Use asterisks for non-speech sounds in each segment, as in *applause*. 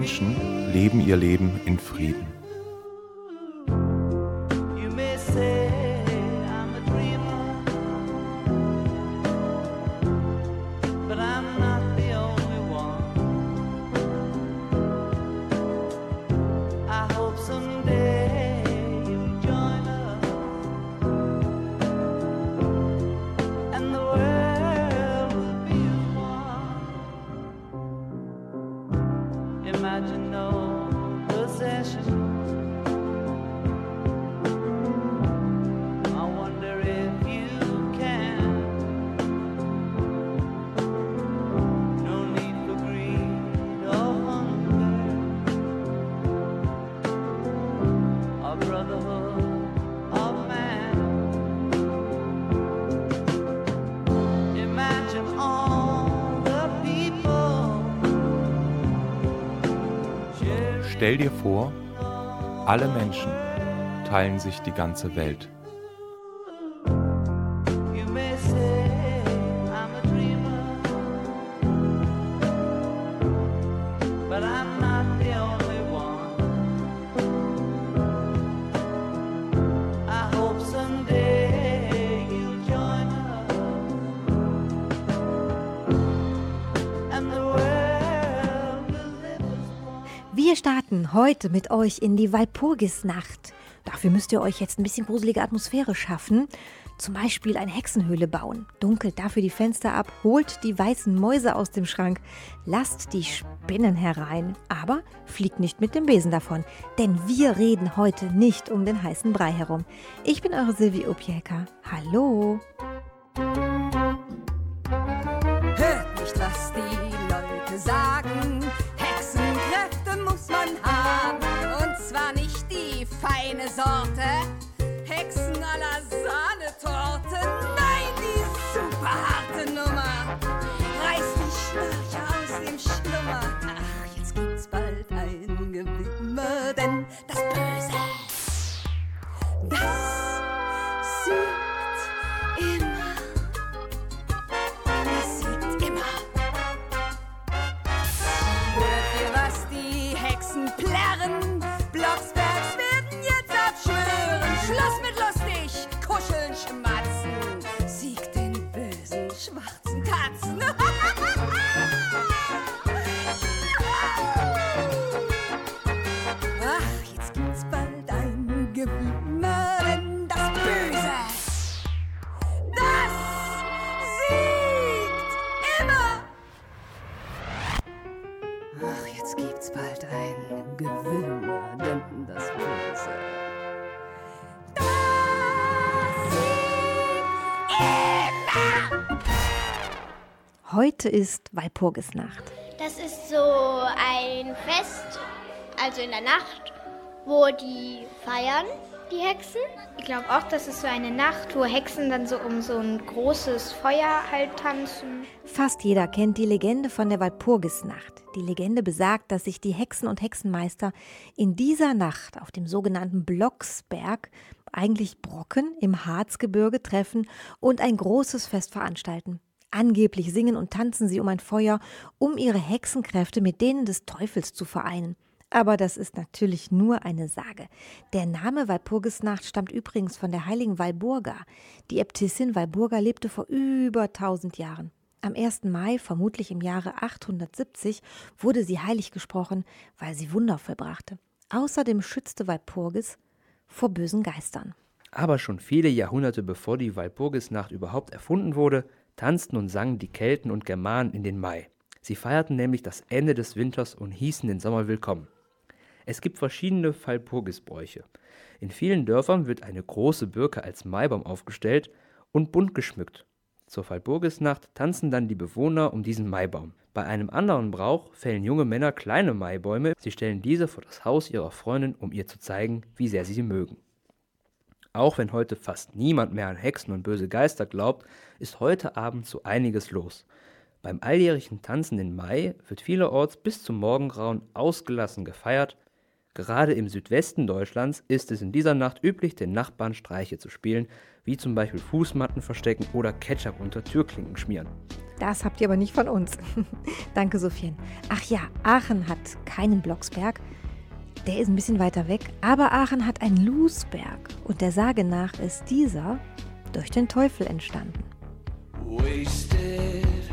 Menschen Stell dir vor, alle Menschen teilen sich die ganze Welt. Heute mit euch in die Walpurgisnacht. Dafür müsst ihr euch jetzt ein bisschen gruselige Atmosphäre schaffen. Zum Beispiel eine Hexenhöhle bauen. Dunkelt dafür die Fenster ab, holt die weißen Mäuse aus dem Schrank, lasst die Spinnen herein, aber fliegt nicht mit dem Besen davon, denn wir reden heute nicht um den heißen Brei herum. Ich bin eure Silvi Opieka. Hallo! Hört nicht, was die talked Heute ist Walpurgisnacht. Das ist so ein Fest, also in der Nacht, wo die feiern die Hexen. Ich glaube auch, dass es so eine Nacht, wo Hexen dann so um so ein großes Feuer halt tanzen. Fast jeder kennt die Legende von der Walpurgisnacht. Die Legende besagt, dass sich die Hexen und Hexenmeister in dieser Nacht auf dem sogenannten Blocksberg, eigentlich Brocken im Harzgebirge, treffen und ein großes Fest veranstalten. Angeblich singen und tanzen sie um ein Feuer, um ihre Hexenkräfte mit denen des Teufels zu vereinen. Aber das ist natürlich nur eine Sage. Der Name Walpurgisnacht stammt übrigens von der heiligen Walburga. Die Äbtissin Walburga lebte vor über 1000 Jahren. Am 1. Mai, vermutlich im Jahre 870, wurde sie heilig gesprochen, weil sie Wunder vollbrachte. Außerdem schützte Walpurgis vor bösen Geistern. Aber schon viele Jahrhunderte bevor die Walpurgisnacht überhaupt erfunden wurde, tanzten und sangen die Kelten und Germanen in den Mai. Sie feierten nämlich das Ende des Winters und hießen den Sommer willkommen. Es gibt verschiedene Walpurgisbräuche. In vielen Dörfern wird eine große Birke als Maibaum aufgestellt und bunt geschmückt. Zur Walpurgisnacht tanzen dann die Bewohner um diesen Maibaum. Bei einem anderen Brauch fällen junge Männer kleine Maibäume, sie stellen diese vor das Haus ihrer Freundin, um ihr zu zeigen, wie sehr sie sie mögen. Auch wenn heute fast niemand mehr an Hexen und böse Geister glaubt, ist heute Abend so einiges los. Beim alljährlichen Tanzen im Mai wird vielerorts bis zum Morgengrauen ausgelassen gefeiert Gerade im Südwesten Deutschlands ist es in dieser Nacht üblich, den Nachbarn Streiche zu spielen, wie zum Beispiel Fußmatten verstecken oder Ketchup unter Türklinken schmieren. Das habt ihr aber nicht von uns. *laughs* Danke, Sophien. Ach ja, Aachen hat keinen Blocksberg. Der ist ein bisschen weiter weg. Aber Aachen hat einen Lusberg. Und der Sage nach ist dieser durch den Teufel entstanden. Wasted.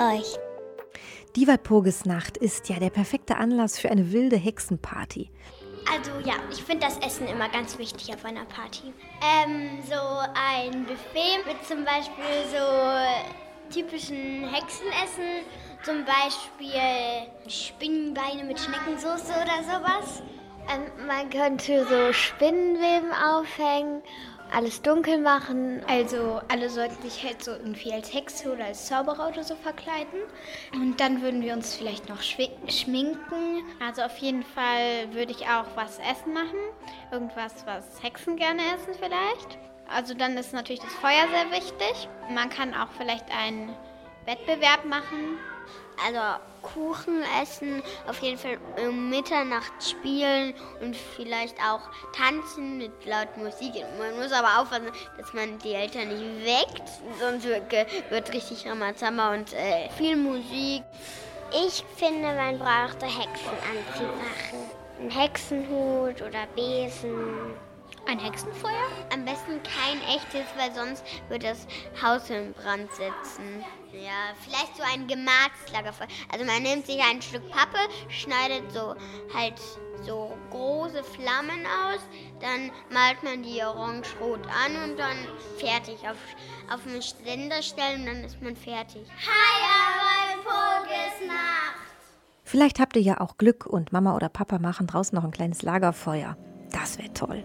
Euch. Die Walpurgisnacht ist ja der perfekte Anlass für eine wilde Hexenparty. Also ja, ich finde das Essen immer ganz wichtig auf einer Party. Ähm, so ein Buffet mit zum Beispiel so typischen Hexenessen, zum Beispiel Spinnenbeine mit Schneckensoße oder sowas. Ähm, man könnte so Spinnenweben aufhängen, alles dunkel machen. Also alle sollten sich halt so irgendwie als Hexe oder als Zauberer oder so verkleiden. Und dann würden wir uns vielleicht noch schminken. Also auf jeden Fall würde ich auch was essen machen. Irgendwas, was Hexen gerne essen vielleicht. Also dann ist natürlich das Feuer sehr wichtig. Man kann auch vielleicht einen Wettbewerb machen also Kuchen essen, auf jeden Fall um Mitternacht spielen und vielleicht auch tanzen mit laut Musik. Man muss aber aufpassen, dass man die Eltern nicht weckt, sonst wird, richtig Ramazamba und äh, viel Musik. Ich finde, man braucht Hexenanzug machen. Ein Hexenhut oder Besen. Ein Hexenfeuer? Am besten kein echtes, weil sonst wird das Haus in Brand setzen. Ja, vielleicht so ein Gemarkslagerfeuer. Also man nimmt sich ein Stück Pappe, schneidet so halt so große Flammen aus, dann malt man die orange-rot an und dann fertig. Auf, auf den Ständer stellen und dann ist man fertig. Hi, Nacht! Vielleicht habt ihr ja auch Glück und Mama oder Papa machen draußen noch ein kleines Lagerfeuer. Das wäre toll.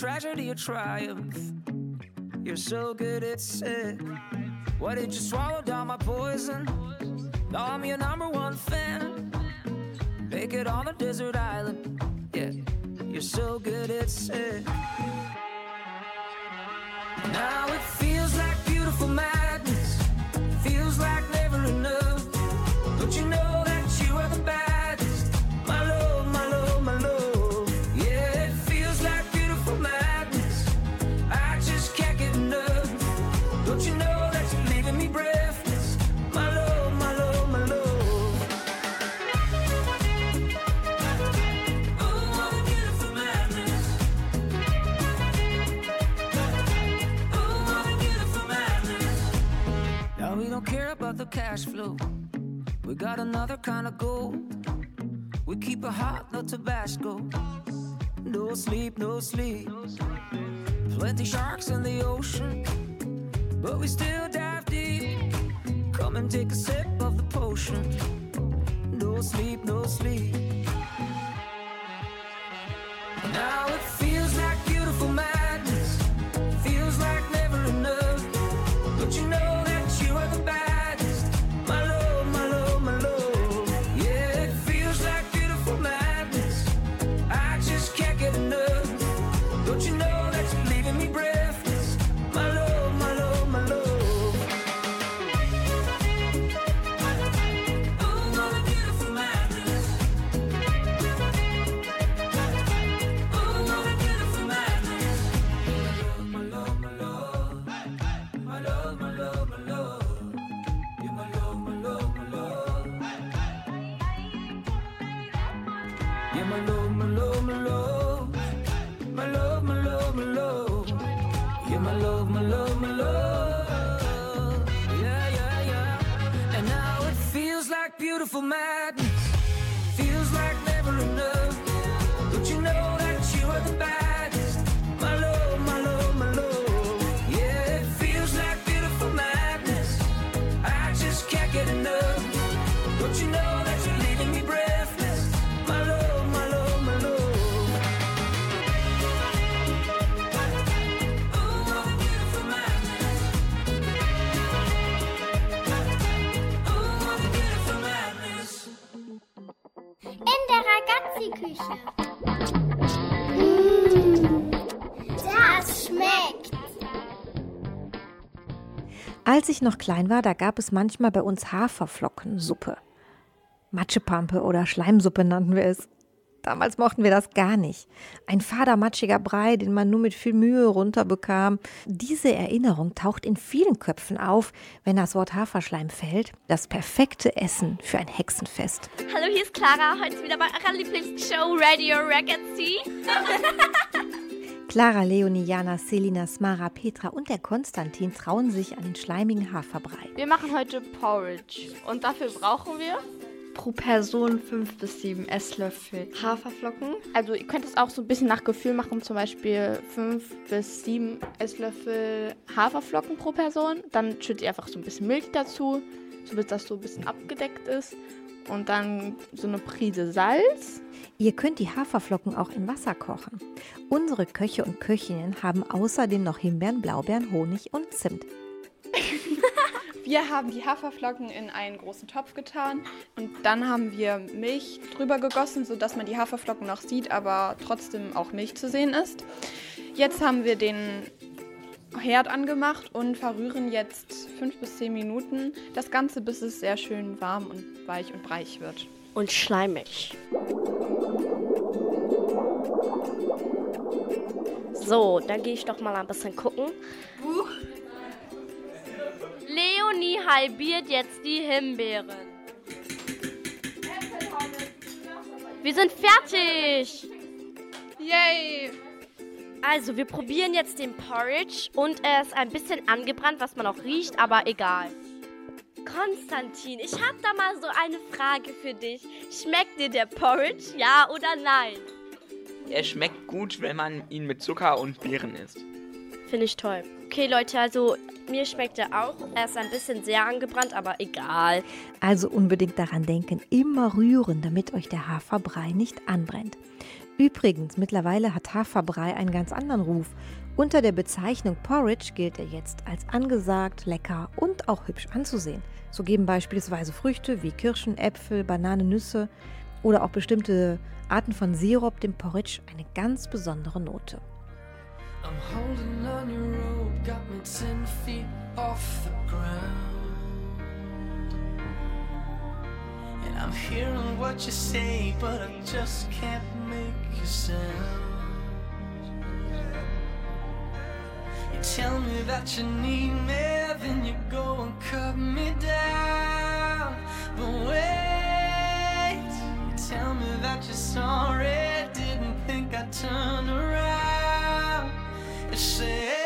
Tragedy or triumph? You're so good at sick. Why did you swallow down my poison? Now I'm your number one fan. Make it on a desert island. Yeah, you're so good at sick. Now it kind of gold. We keep a hot, no Tabasco. No sleep, no sleep. Plenty sharks in the ocean, but we still dive deep. Come and take a sip of the potion. No sleep, no sleep. Like beautiful madness. Als ich noch klein war, da gab es manchmal bei uns Haferflockensuppe. Matschepampe oder Schleimsuppe nannten wir es. Damals mochten wir das gar nicht. Ein fader, matschiger Brei, den man nur mit viel Mühe runterbekam. Diese Erinnerung taucht in vielen Köpfen auf, wenn das Wort Haferschleim fällt. Das perfekte Essen für ein Hexenfest. Hallo, hier ist Clara, heute wieder bei eurer Lieblingsshow Radio Ragazzi. *laughs* Clara, Leonie, Jana, Selina, Smara, Petra und der Konstantin trauen sich an den schleimigen Haferbrei. Wir machen heute Porridge und dafür brauchen wir Pro Person 5 bis 7 Esslöffel Haferflocken. Also ihr könnt es auch so ein bisschen nach Gefühl machen, zum Beispiel 5 bis 7 Esslöffel Haferflocken pro Person. Dann schüttet ihr einfach so ein bisschen Milch dazu, so bis das so ein bisschen abgedeckt ist. Und dann so eine Prise Salz. Ihr könnt die Haferflocken auch in Wasser kochen. Unsere Köche und Köchinnen haben außerdem noch Himbeeren, Blaubeeren, Honig und Zimt. *laughs* Wir haben die Haferflocken in einen großen Topf getan und dann haben wir Milch drüber gegossen, sodass man die Haferflocken noch sieht, aber trotzdem auch Milch zu sehen ist. Jetzt haben wir den Herd angemacht und verrühren jetzt 5 bis 10 Minuten das Ganze, bis es sehr schön warm und weich und breich wird. Und schleimig. So, dann gehe ich doch mal ein bisschen gucken. Leonie halbiert jetzt die Himbeeren. Wir sind fertig. Yay! Also, wir probieren jetzt den Porridge und er ist ein bisschen angebrannt, was man auch riecht, aber egal. Konstantin, ich habe da mal so eine Frage für dich. Schmeckt dir der Porridge, ja oder nein? Er schmeckt gut, wenn man ihn mit Zucker und Beeren isst. Finde ich toll. Okay, Leute, also mir schmeckt er auch. Er ist ein bisschen sehr angebrannt, aber egal. Also unbedingt daran denken, immer rühren, damit euch der Haferbrei nicht anbrennt. Übrigens, mittlerweile hat Haferbrei einen ganz anderen Ruf. Unter der Bezeichnung Porridge gilt er jetzt als angesagt, lecker und auch hübsch anzusehen. So geben beispielsweise Früchte wie Kirschen, Äpfel, Bananen, Nüsse oder auch bestimmte Arten von Sirup dem Porridge eine ganz besondere Note. I'm holding on your rope, got me ten feet off the ground. And I'm hearing what you say, but I just can't make a sound. You tell me that you need me, then you go and cut me down. But wait, you tell me that you're sorry, didn't think I'd turn around. You say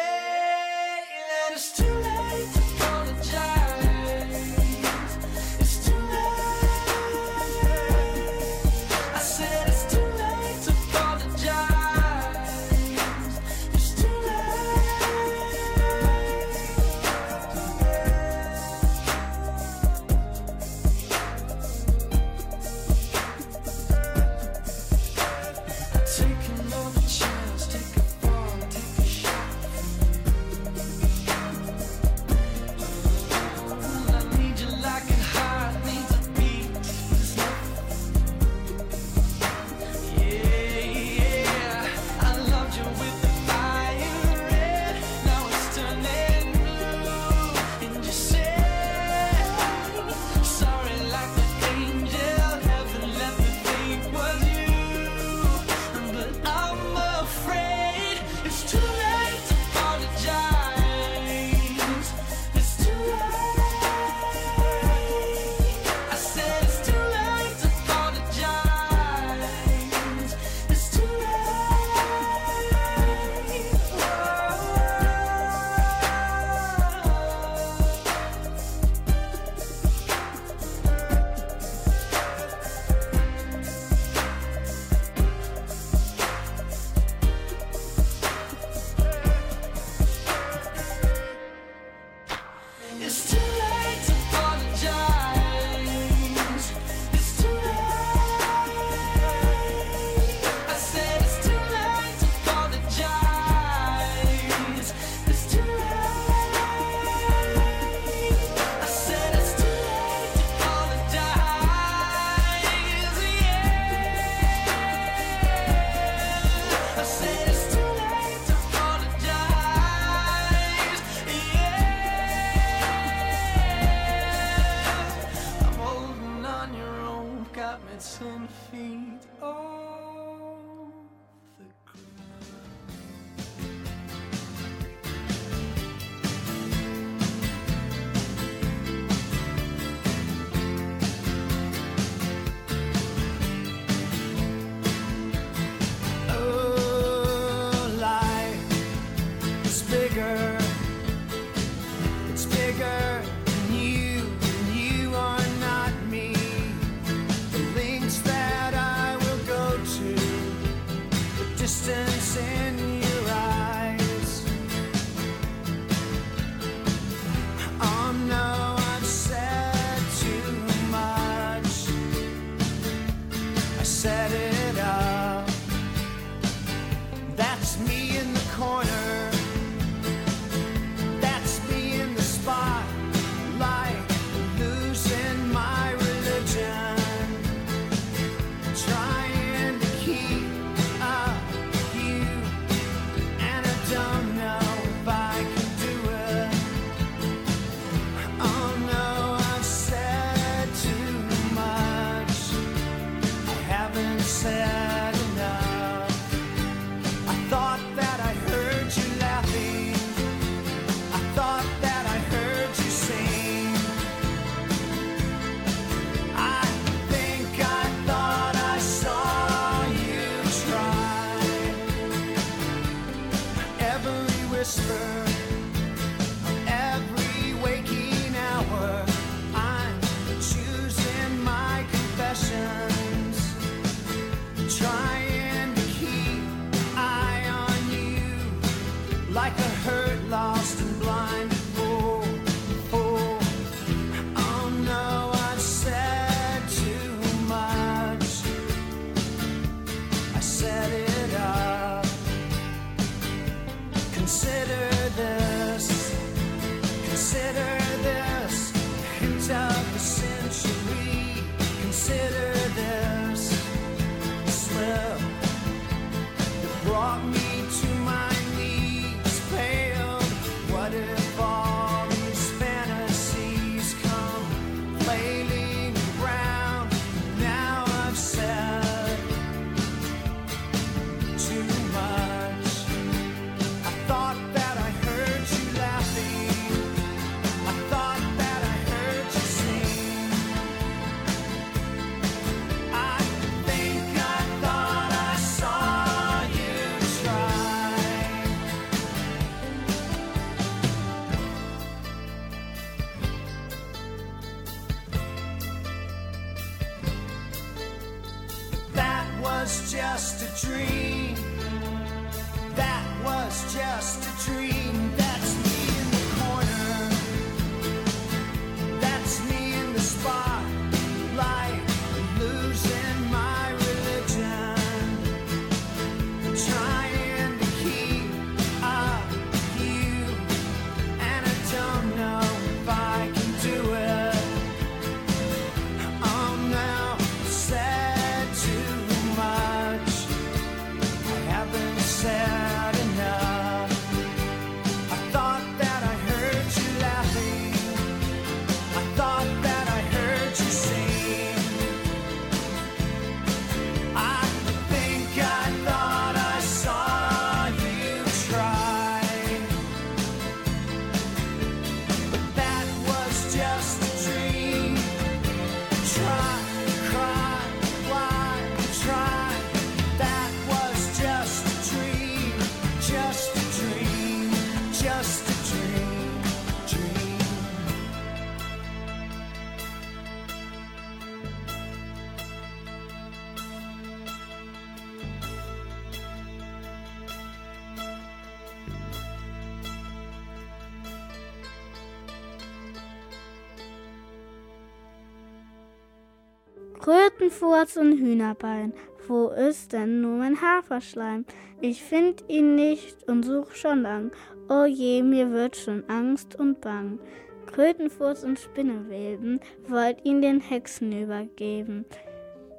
Schweinfurz und Hühnerbein. Wo ist denn nur mein Haferschleim? Ich find ihn nicht und such schon lang. Oh je, mir wird schon Angst und Bang. Krötenfurz und Spinneweben wollt ihn den Hexen übergeben.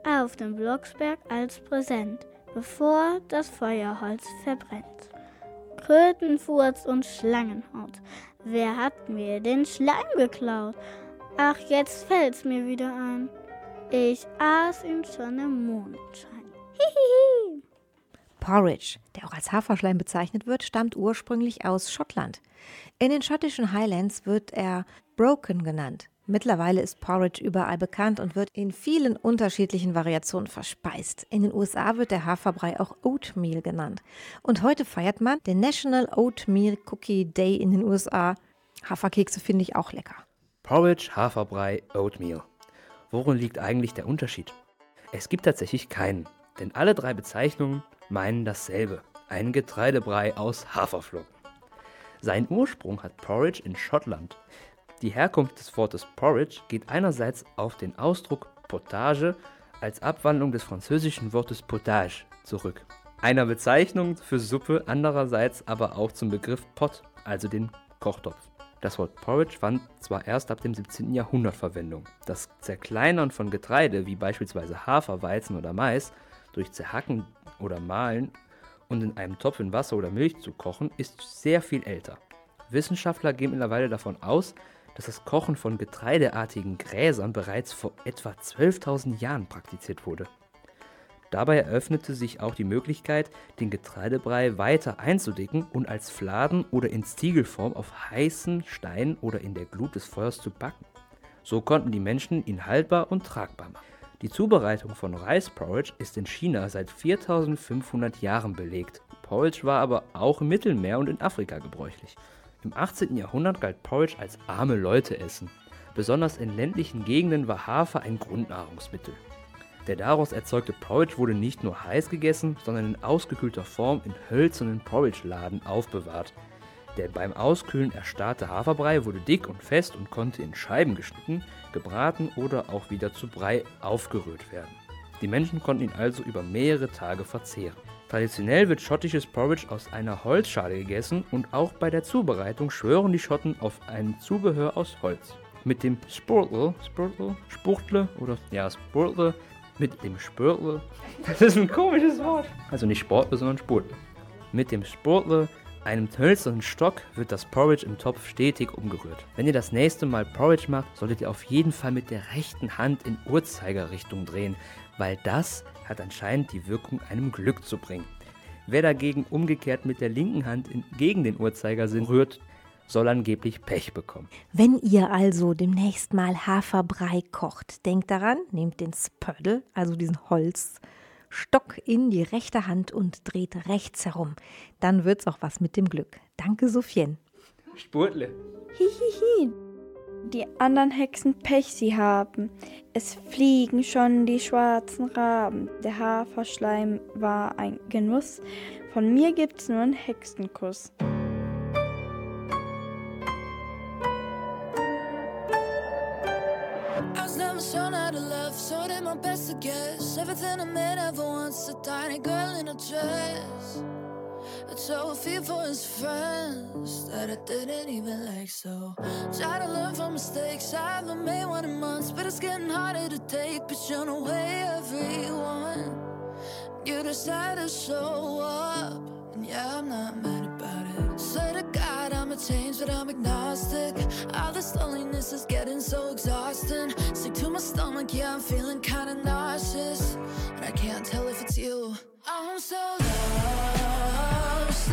Auf dem Blocksberg als Präsent, bevor das Feuerholz verbrennt. Krötenfurz und Schlangenhaut, wer hat mir den Schleim geklaut? Ach, jetzt fällt's mir wieder an. Ich aß ihn schon im Mondschein. Hihihi. *laughs* Porridge, der auch als Haferschleim bezeichnet wird, stammt ursprünglich aus Schottland. In den schottischen Highlands wird er Broken genannt. Mittlerweile ist Porridge überall bekannt und wird in vielen unterschiedlichen Variationen verspeist. In den USA wird der Haferbrei auch Oatmeal genannt. Und heute feiert man den National Oatmeal Cookie Day in den USA. Haferkekse finde ich auch lecker. Porridge, Haferbrei, Oatmeal. Worin liegt eigentlich der Unterschied? Es gibt tatsächlich keinen, denn alle drei Bezeichnungen meinen dasselbe. Ein Getreidebrei aus Haferflocken. Seinen Ursprung hat Porridge in Schottland. Die Herkunft des Wortes Porridge geht einerseits auf den Ausdruck Potage als Abwandlung des französischen Wortes Potage zurück. Einer Bezeichnung für Suppe, andererseits aber auch zum Begriff Pot, also den Kochtopf. Das Wort Porridge fand zwar erst ab dem 17. Jahrhundert Verwendung. Das Zerkleinern von Getreide, wie beispielsweise Hafer, Weizen oder Mais, durch Zerhacken oder Mahlen und in einem Topf in Wasser oder Milch zu kochen, ist sehr viel älter. Wissenschaftler gehen mittlerweile davon aus, dass das Kochen von getreideartigen Gräsern bereits vor etwa 12.000 Jahren praktiziert wurde. Dabei eröffnete sich auch die Möglichkeit, den Getreidebrei weiter einzudicken und als Fladen oder in Stiegelform auf heißen Steinen oder in der Glut des Feuers zu backen. So konnten die Menschen ihn haltbar und tragbar machen. Die Zubereitung von Reisporridge ist in China seit 4500 Jahren belegt. Porridge war aber auch im Mittelmeer und in Afrika gebräuchlich. Im 18. Jahrhundert galt Porridge als arme Leute essen. Besonders in ländlichen Gegenden war Hafer ein Grundnahrungsmittel. Der daraus erzeugte Porridge wurde nicht nur heiß gegessen, sondern in ausgekühlter Form in hölzernen Porridge-Laden aufbewahrt. Der beim Auskühlen erstarrte Haferbrei wurde dick und fest und konnte in Scheiben geschnitten, gebraten oder auch wieder zu Brei aufgerührt werden. Die Menschen konnten ihn also über mehrere Tage verzehren. Traditionell wird schottisches Porridge aus einer Holzschale gegessen und auch bei der Zubereitung schwören die Schotten auf ein Zubehör aus Holz. Mit dem Spurtle, Spurtle, Spurtle oder ja, Spurtle, mit dem Spurtle, das ist ein komisches Wort. Also nicht Sportle, sondern Spurtle. Mit dem Spurtle einem hölzernen Stock wird das Porridge im Topf stetig umgerührt. Wenn ihr das nächste Mal Porridge macht, solltet ihr auf jeden Fall mit der rechten Hand in Uhrzeigerrichtung drehen, weil das hat anscheinend die Wirkung, einem Glück zu bringen. Wer dagegen umgekehrt mit der linken Hand in, gegen den Uhrzeigersinn rührt, soll angeblich Pech bekommen. Wenn ihr also demnächst mal Haferbrei kocht, denkt daran, nehmt den Spödel, also diesen Holzstock, in die rechte Hand und dreht rechts herum. Dann wird's auch was mit dem Glück. Danke, Sophien. Spurtle. Hihihi. Die anderen Hexen Pech sie haben. Es fliegen schon die schwarzen Raben. Der Haferschleim war ein Genuss. Von mir gibt's nur einen Hexenkuss. How to love, so did my best to guess. Everything a man ever wants, a tiny girl in a dress. A feel for his friends that I didn't even like. So try to learn from mistakes. I haven't made one in months, but it's getting harder to take. But you Pushing away everyone. You decide to show up, and yeah, I'm not mad about it. Swear to change, but I'm agnostic. All this loneliness is getting so exhausting. Sick to my stomach, yeah, I'm feeling kinda nauseous. And I can't tell if it's you. I'm so lost,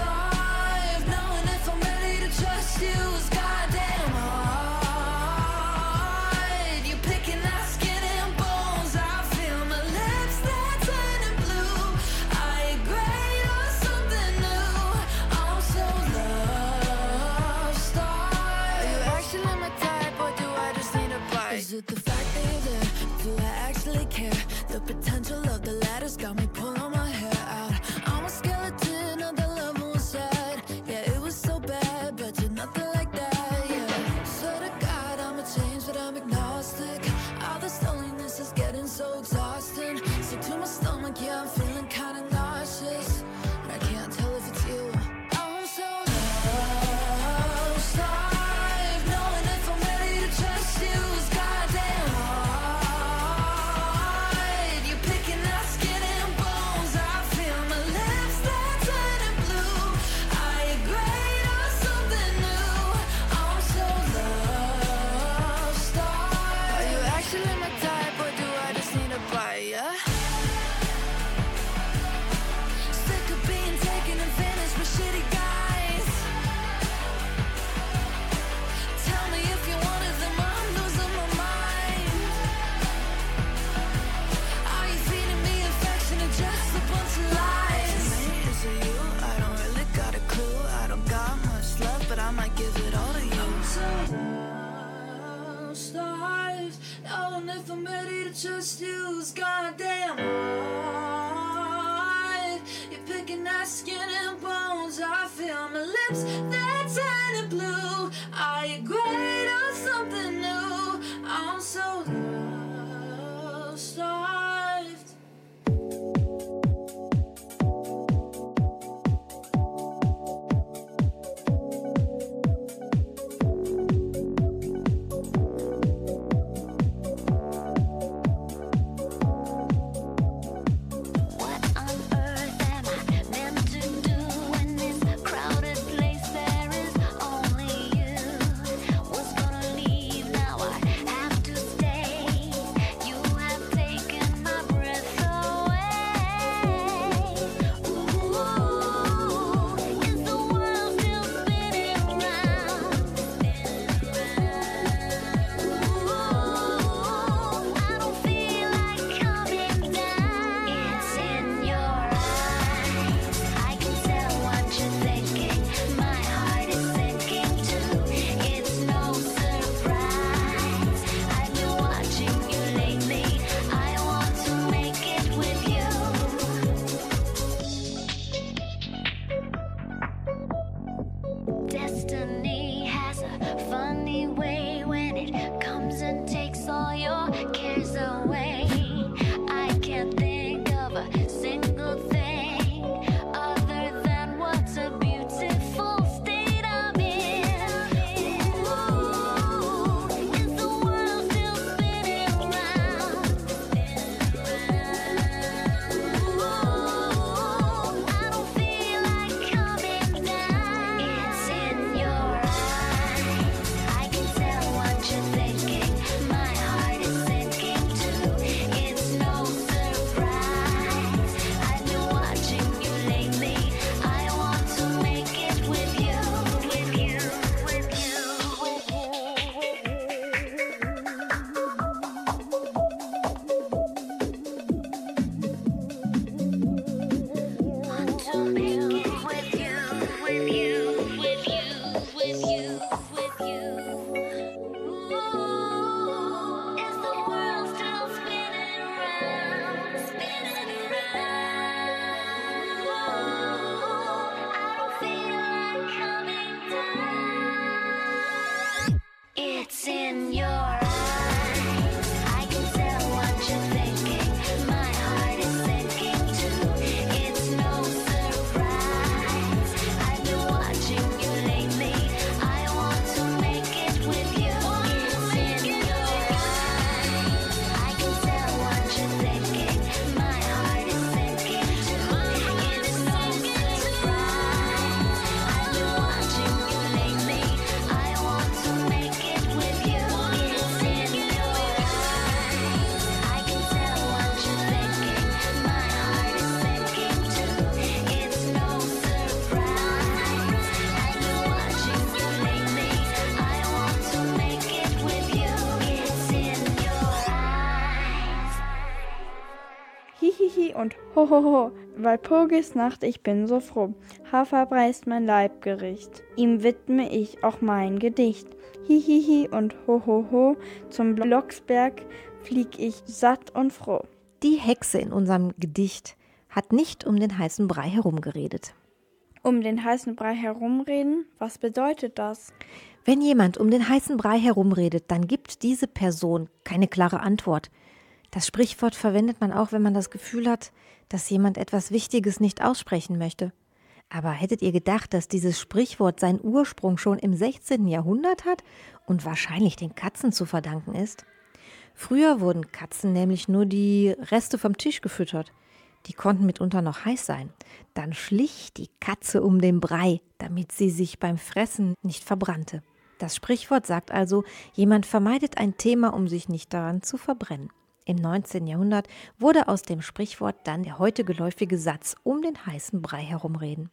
hohoho, Walpurgisnacht, ich bin so froh. Haferbrei ist mein Leibgericht, ihm widme ich auch mein Gedicht. Hihihi und hohoho, zum Blocksberg flieg ich satt und froh. Die Hexe in unserem Gedicht hat nicht um den heißen Brei herumgeredet. Um den heißen Brei herumreden, was bedeutet das? Wenn jemand um den heißen Brei herumredet, dann gibt diese Person keine klare Antwort. Das Sprichwort verwendet man auch, wenn man das Gefühl hat, dass jemand etwas Wichtiges nicht aussprechen möchte. Aber hättet ihr gedacht, dass dieses Sprichwort seinen Ursprung schon im 16. Jahrhundert hat und wahrscheinlich den Katzen zu verdanken ist? Früher wurden Katzen nämlich nur die Reste vom Tisch gefüttert. Die konnten mitunter noch heiß sein. Dann schlich die Katze um den Brei, damit sie sich beim Fressen nicht verbrannte. Das Sprichwort sagt also, jemand vermeidet ein Thema, um sich nicht daran zu verbrennen. Im 19. Jahrhundert wurde aus dem Sprichwort dann der heute geläufige Satz um den heißen Brei herumreden.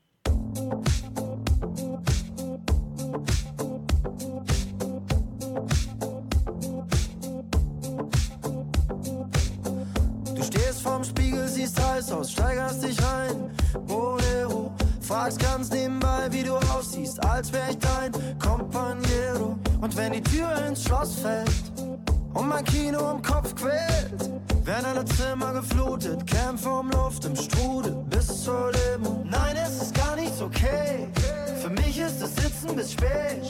Du stehst vorm Spiegel, siehst heiß aus, steigerst dich rein. Bolero, fragst ganz nebenbei, wie du aussiehst, als wär ich dein Companiero. Und wenn die Tür ins Schloss fällt und mein Kino im Kopf quält. Werden alle Zimmer geflutet, Kämpfe um Luft im Strudel bis zur Demo. Nein, es ist gar nichts okay. Für mich ist es Sitzen bis spät.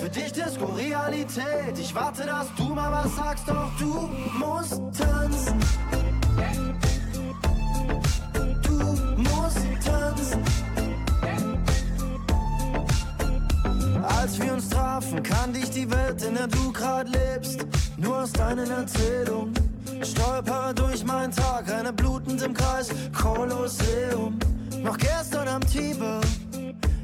Für dich Disco-Realität. Ich warte, dass du mal was sagst, doch du musst tanzen. Du musst tanzen. Als wir uns trafen, kannte ich die Welt, in der du grad lebst. Nur aus deinen Erzählungen. Stolper durch meinen Tag, eine blutend im Kreis, Kolosseum. Noch gestern am Tiber,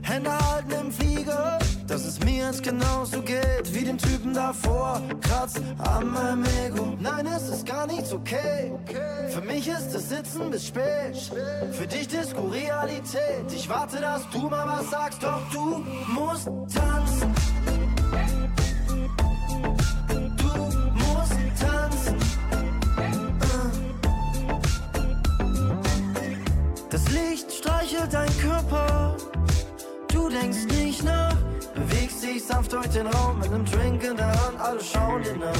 Hände halten im Flieger. Dass es mir jetzt genauso geht wie dem Typen davor. Kratzt an meinem Ego. Nein, es ist gar nichts okay. Für mich ist es Sitzen bis spät. Für dich Disco-Realität. Ich warte, dass du mal was sagst, doch du musst tanzen. Du musst tanzen. Das Licht streichelt dein Körper. Du denkst nicht nach, bewegst dich sanft durch den Raum mit einem Drink in der Hand, alle schauen dir nach.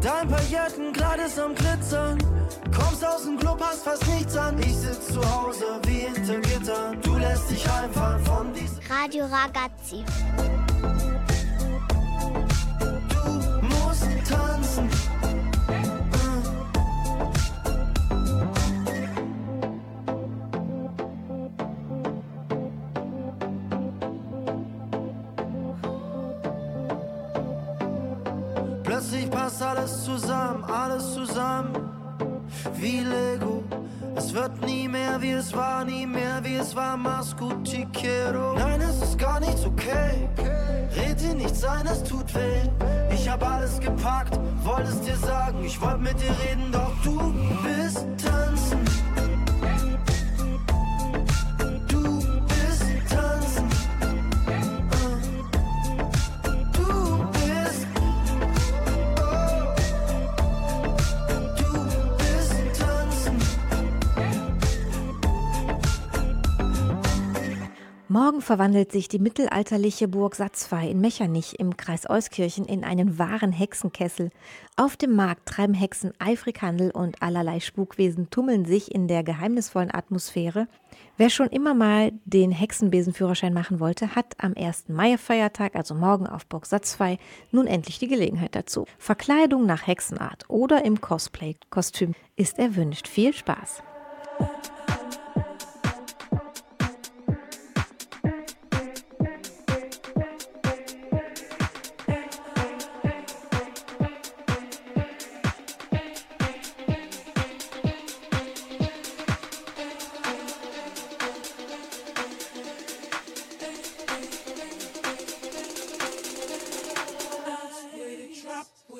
Dein Paillettenkleid ist am Glitzern, kommst aus dem Club, hast fast nichts an. Ich sitz zu Hause wie hinter Gittern, du lässt dich einfallen von diesem. Radio Ragazzi. Du musst tanzen. Plötzlich passt alles zusammen, alles zusammen, wie Lego. Es wird nie mehr wie es war, nie mehr wie es war, mach's gut, te quiero. Nein, es ist gar nichts okay. Red dir nichts ein, es tut weh. Ich hab alles gepackt, wollte es dir sagen. Ich wollte mit dir reden, doch du bist tanzen. Verwandelt sich die mittelalterliche Burg Satzfey in Mechernich im Kreis Euskirchen in einen wahren Hexenkessel. Auf dem Markt treiben Hexen eifrig Handel und allerlei Spukwesen tummeln sich in der geheimnisvollen Atmosphäre. Wer schon immer mal den Hexenbesenführerschein machen wollte, hat am 1. Mai-Feiertag, also morgen auf Burg Satzfey, nun endlich die Gelegenheit dazu. Verkleidung nach Hexenart oder im Cosplay-Kostüm ist erwünscht. Viel Spaß!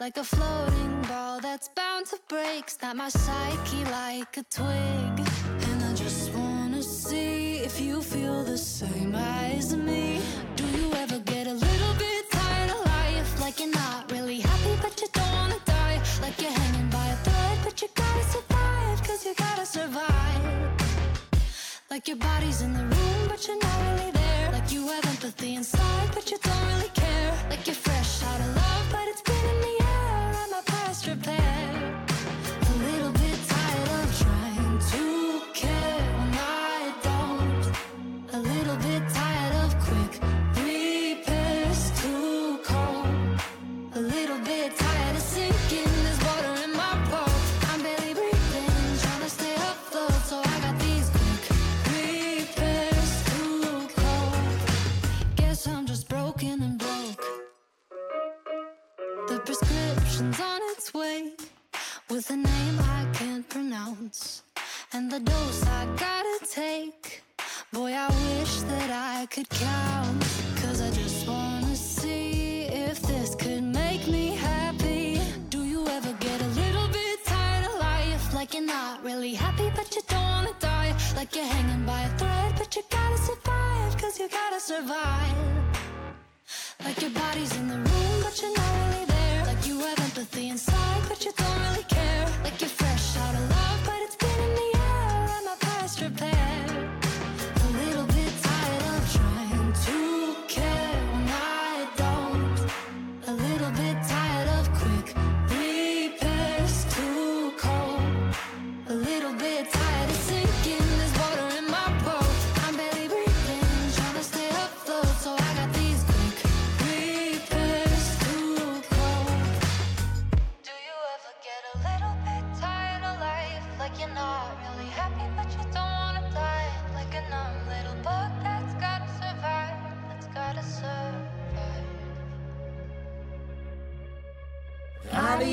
Like a floating ball that's bound to break. Snap my psyche like a twig. And I just wanna see if you feel the same as me. Do you ever get a little bit tired of life? Like you're not really happy, but you don't wanna die. Like you're hanging by a thread, but you gotta survive, cause you gotta survive. Like your body's in the room, but you're not really there. Like you have empathy inside, but you don't really care. Like you're fresh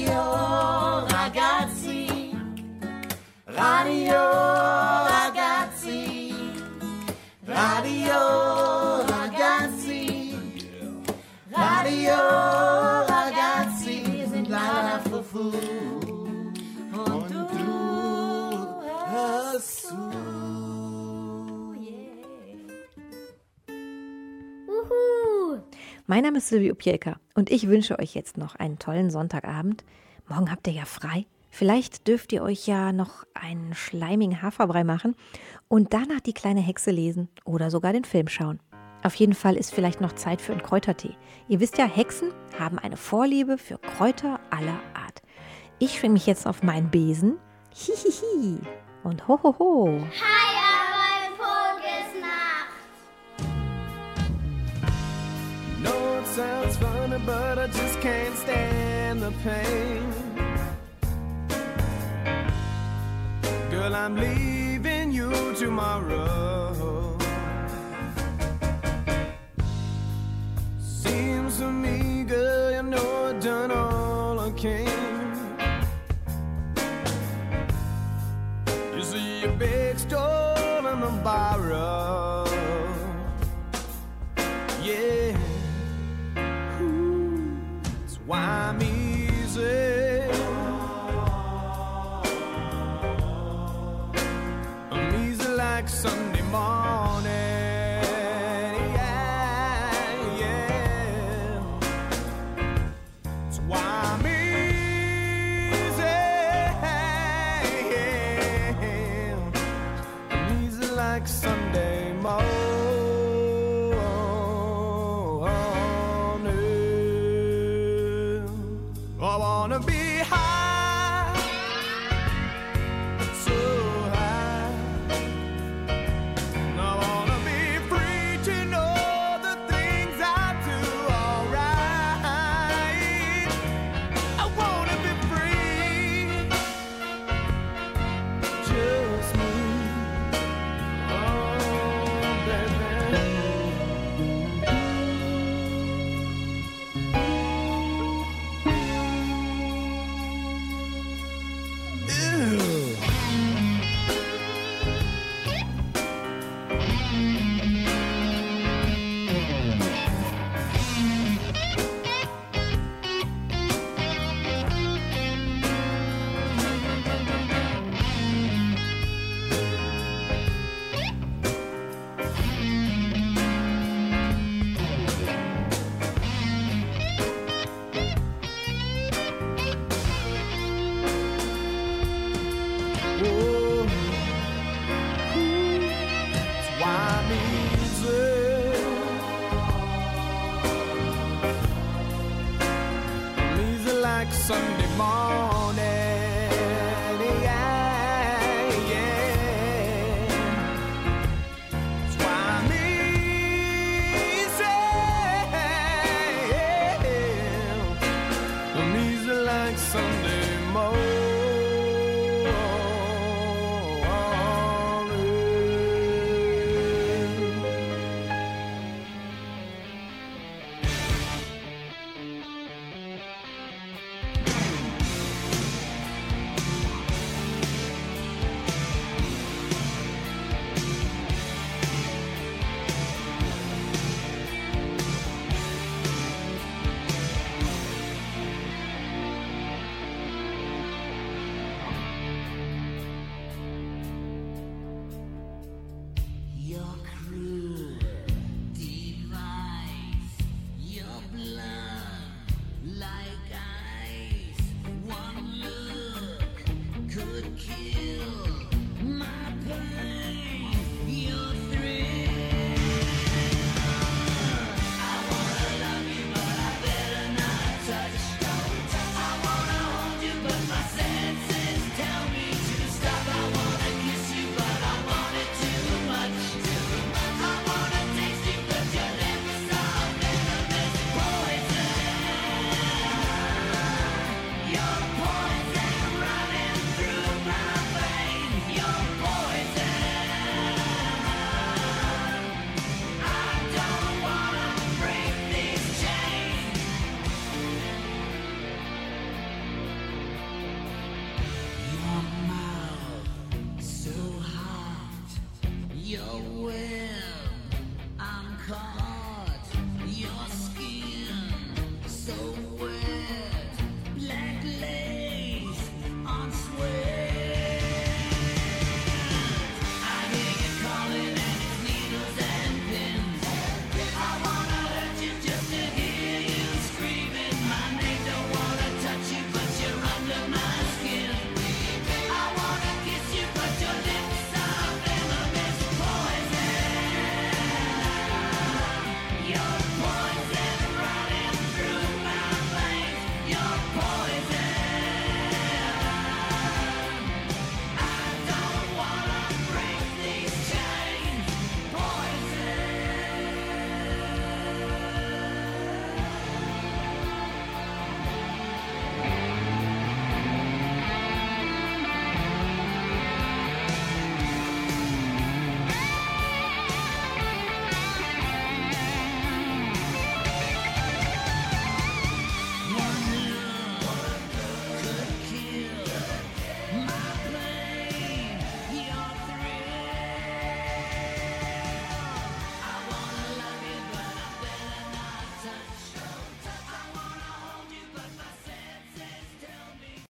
Radio ragazzi, radio ragazzi, radio ragazzi, radio ragazzi, wir sind leider Fufu und du hörst zu. Mein Name ist Silvio Pielka und ich wünsche euch jetzt noch einen tollen Sonntagabend. Morgen habt ihr ja frei. Vielleicht dürft ihr euch ja noch einen schleimigen Haferbrei machen und danach die kleine Hexe lesen oder sogar den Film schauen. Auf jeden Fall ist vielleicht noch Zeit für einen Kräutertee. Ihr wisst ja, Hexen haben eine Vorliebe für Kräuter aller Art. Ich schwing mich jetzt auf meinen Besen. Hihihi. Und hohoho. Hi, but I just can't stand the pain. Girl, I'm leaving you tomorrow. Seems to me, girl, you know I've done all I can. You see a big store in the borrow. Why I'm